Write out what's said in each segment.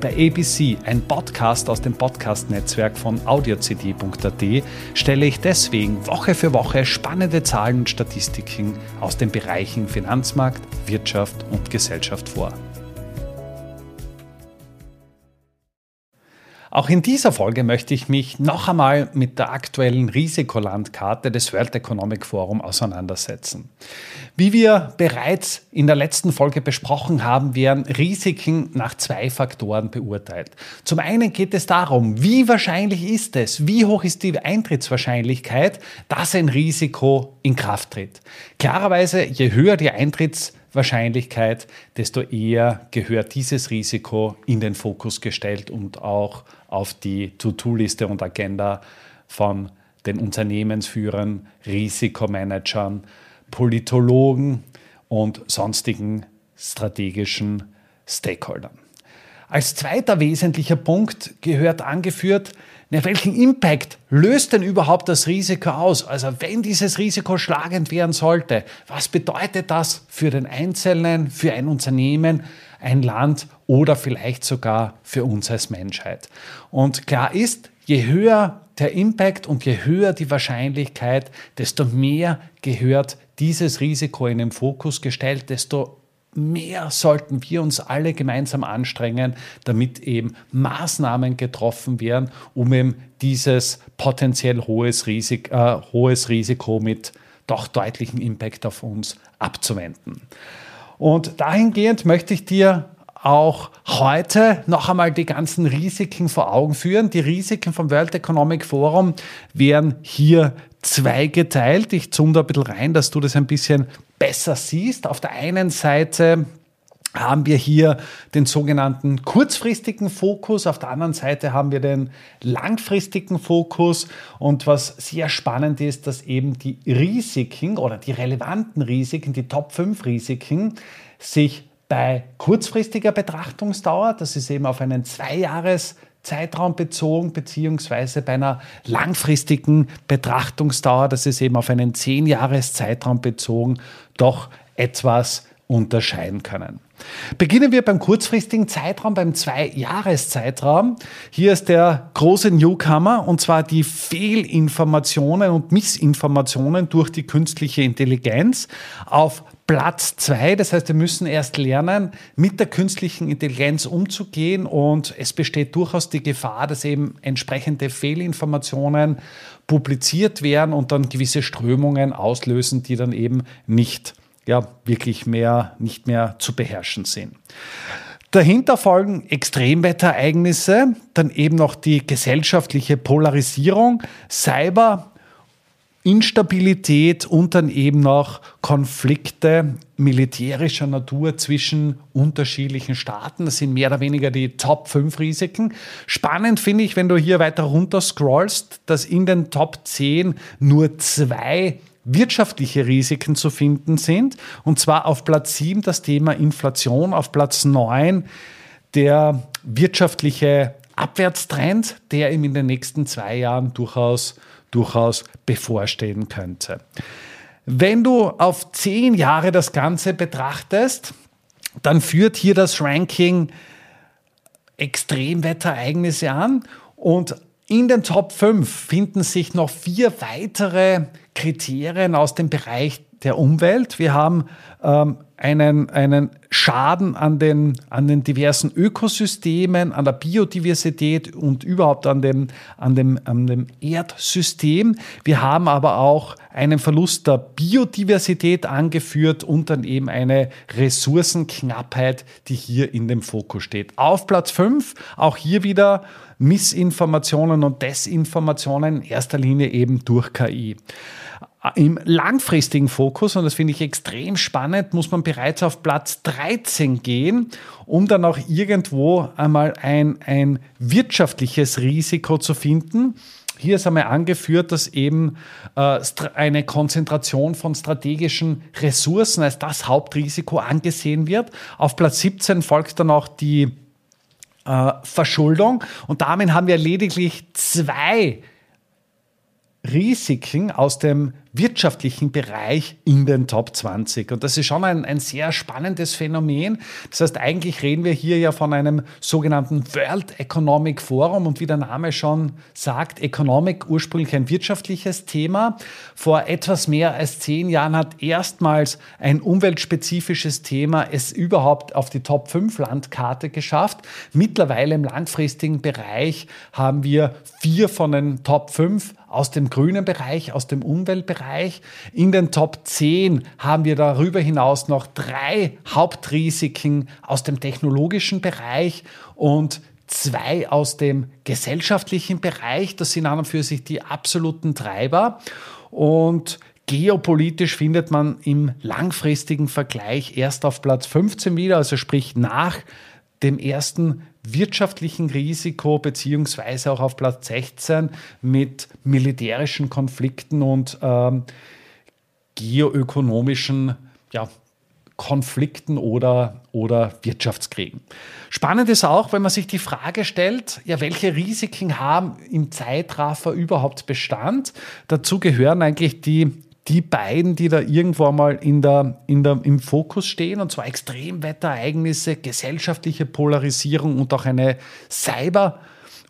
Bei ABC, ein Podcast aus dem Podcast-Netzwerk von audiocd.at, stelle ich deswegen Woche für Woche spannende Zahlen und Statistiken aus den Bereichen Finanzmarkt, Wirtschaft und Gesellschaft vor. Auch in dieser Folge möchte ich mich noch einmal mit der aktuellen Risikolandkarte des World Economic Forum auseinandersetzen. Wie wir bereits in der letzten Folge besprochen haben, werden Risiken nach zwei Faktoren beurteilt. Zum einen geht es darum, wie wahrscheinlich ist es, wie hoch ist die Eintrittswahrscheinlichkeit, dass ein Risiko in Kraft tritt. Klarerweise, je höher die Eintrittswahrscheinlichkeit, Wahrscheinlichkeit, desto eher gehört dieses Risiko in den Fokus gestellt und auch auf die To-Do-Liste und Agenda von den Unternehmensführern, Risikomanagern, Politologen und sonstigen strategischen Stakeholdern. Als zweiter wesentlicher Punkt gehört angeführt, na, welchen Impact löst denn überhaupt das Risiko aus? Also wenn dieses Risiko schlagend werden sollte, was bedeutet das für den Einzelnen, für ein Unternehmen, ein Land oder vielleicht sogar für uns als Menschheit? Und klar ist, je höher der Impact und je höher die Wahrscheinlichkeit, desto mehr gehört dieses Risiko in den Fokus gestellt, desto mehr sollten wir uns alle gemeinsam anstrengen, damit eben Maßnahmen getroffen werden, um eben dieses potenziell hohes, Risik, äh, hohes Risiko mit doch deutlichem Impact auf uns abzuwenden. Und dahingehend möchte ich dir auch heute noch einmal die ganzen Risiken vor Augen führen. Die Risiken vom World Economic Forum werden hier zweigeteilt. Ich zoome da ein bisschen rein, dass du das ein bisschen besser siehst. Auf der einen Seite haben wir hier den sogenannten kurzfristigen Fokus, auf der anderen Seite haben wir den langfristigen Fokus und was sehr spannend ist, dass eben die Risiken oder die relevanten Risiken, die Top 5 Risiken, sich bei kurzfristiger Betrachtungsdauer, das ist eben auf einen Zweijahres- Zeitraum bezogen, beziehungsweise bei einer langfristigen Betrachtungsdauer, das ist eben auf einen 10-Jahres-Zeitraum bezogen, doch etwas unterscheiden können. Beginnen wir beim kurzfristigen Zeitraum, beim Zwei-Jahres-Zeitraum. Hier ist der große Newcomer und zwar die Fehlinformationen und Missinformationen durch die künstliche Intelligenz auf Platz zwei. Das heißt, wir müssen erst lernen, mit der künstlichen Intelligenz umzugehen und es besteht durchaus die Gefahr, dass eben entsprechende Fehlinformationen publiziert werden und dann gewisse Strömungen auslösen, die dann eben nicht ja, wirklich mehr, nicht mehr zu beherrschen sind. Dahinter folgen Extremwetterereignisse, dann eben noch die gesellschaftliche Polarisierung, Cyber, Instabilität und dann eben noch Konflikte militärischer Natur zwischen unterschiedlichen Staaten. Das sind mehr oder weniger die Top 5 Risiken. Spannend finde ich, wenn du hier weiter runter scrollst, dass in den Top 10 nur zwei wirtschaftliche Risiken zu finden sind. Und zwar auf Platz 7 das Thema Inflation, auf Platz 9 der wirtschaftliche Abwärtstrend, der ihm in den nächsten zwei Jahren durchaus, durchaus bevorstehen könnte. Wenn du auf zehn Jahre das Ganze betrachtest, dann führt hier das Ranking Extremwetterereignisse an und in den Top 5 finden sich noch vier weitere Kriterien aus dem Bereich der Umwelt. Wir haben ähm, einen, einen Schaden an den, an den diversen Ökosystemen, an der Biodiversität und überhaupt an dem, an, dem, an dem Erdsystem. Wir haben aber auch einen Verlust der Biodiversität angeführt und dann eben eine Ressourcenknappheit, die hier in dem Fokus steht. Auf Platz 5 auch hier wieder Missinformationen und Desinformationen in erster Linie eben durch KI. Im langfristigen Fokus, und das finde ich extrem spannend, muss man bereits auf Platz 13 gehen, um dann auch irgendwo einmal ein, ein wirtschaftliches Risiko zu finden. hier ist einmal angeführt, dass eben äh, eine Konzentration von strategischen Ressourcen als das Hauptrisiko angesehen wird. Auf Platz 17 folgt dann auch die äh, Verschuldung und damit haben wir lediglich zwei Risiken aus dem wirtschaftlichen Bereich in den Top 20. Und das ist schon ein, ein sehr spannendes Phänomen. Das heißt, eigentlich reden wir hier ja von einem sogenannten World Economic Forum und wie der Name schon sagt, Economic ursprünglich ein wirtschaftliches Thema. Vor etwas mehr als zehn Jahren hat erstmals ein umweltspezifisches Thema es überhaupt auf die Top 5 Landkarte geschafft. Mittlerweile im langfristigen Bereich haben wir vier von den Top 5 aus dem grünen Bereich, aus dem Umweltbereich. In den Top 10 haben wir darüber hinaus noch drei Hauptrisiken aus dem technologischen Bereich und zwei aus dem gesellschaftlichen Bereich. Das sind an und für sich die absoluten Treiber. Und geopolitisch findet man im langfristigen Vergleich erst auf Platz 15 wieder, also sprich nach dem ersten wirtschaftlichen Risiko beziehungsweise auch auf Platz 16 mit militärischen Konflikten und ähm, geoökonomischen ja, Konflikten oder, oder Wirtschaftskriegen. Spannend ist auch, wenn man sich die Frage stellt, ja, welche Risiken haben im Zeitraffer überhaupt Bestand? Dazu gehören eigentlich die die beiden, die da irgendwo mal in der, in der, im Fokus stehen, und zwar Extremwetterereignisse, gesellschaftliche Polarisierung und auch eine Cyber-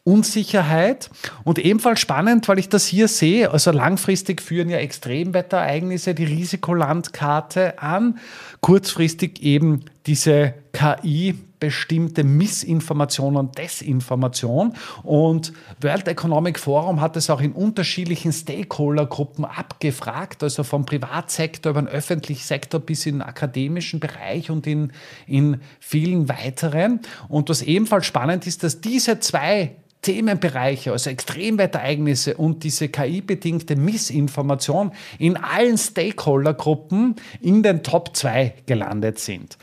Unsicherheit. Und ebenfalls spannend, weil ich das hier sehe, also langfristig führen ja Extremwetterereignisse die Risikolandkarte an, kurzfristig eben diese KI bestimmte Missinformation und Desinformation. Und World Economic Forum hat es auch in unterschiedlichen Stakeholdergruppen abgefragt, also vom Privatsektor über den öffentlichen Sektor bis in den akademischen Bereich und in, in vielen weiteren. Und was ebenfalls spannend ist, dass diese zwei Themenbereiche, also Extremwetterereignisse und diese KI-bedingte Missinformation in allen Stakeholdergruppen in den Top 2 gelandet sind.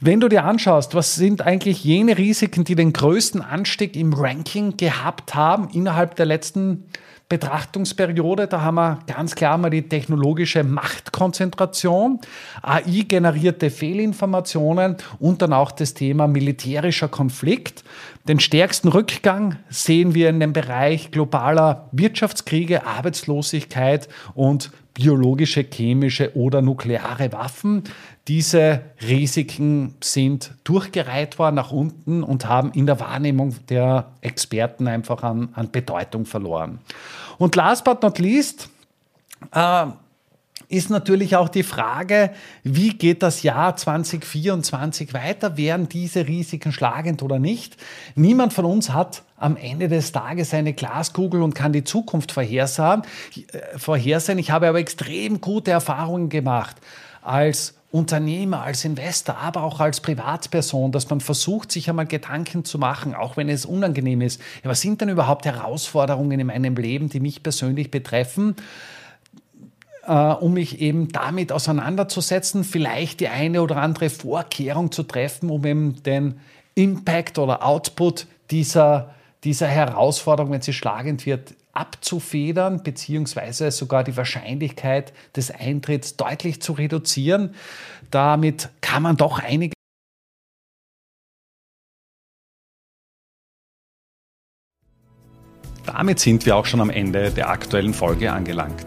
Wenn du dir anschaust, was sind eigentlich jene Risiken, die den größten Anstieg im Ranking gehabt haben innerhalb der letzten Betrachtungsperiode, da haben wir ganz klar mal die technologische Machtkonzentration, AI-generierte Fehlinformationen und dann auch das Thema militärischer Konflikt. Den stärksten Rückgang sehen wir in dem Bereich globaler Wirtschaftskriege, Arbeitslosigkeit und biologische, chemische oder nukleare Waffen. Diese Risiken sind durchgereiht worden nach unten und haben in der Wahrnehmung der Experten einfach an, an Bedeutung verloren. Und last but not least, äh, ist natürlich auch die Frage, wie geht das Jahr 2024 weiter? Werden diese Risiken schlagend oder nicht? Niemand von uns hat am Ende des Tages eine Glaskugel und kann die Zukunft vorhersagen. Äh, vorhersehen. Ich habe aber extrem gute Erfahrungen gemacht als Unternehmer, als Investor, aber auch als Privatperson, dass man versucht, sich einmal Gedanken zu machen, auch wenn es unangenehm ist. Ja, was sind denn überhaupt Herausforderungen in meinem Leben, die mich persönlich betreffen? Äh, um mich eben damit auseinanderzusetzen, vielleicht die eine oder andere Vorkehrung zu treffen, um eben den Impact oder Output dieser, dieser Herausforderung, wenn sie schlagend wird, abzufedern, beziehungsweise sogar die Wahrscheinlichkeit des Eintritts deutlich zu reduzieren. Damit kann man doch einige Damit sind wir auch schon am Ende der aktuellen Folge angelangt.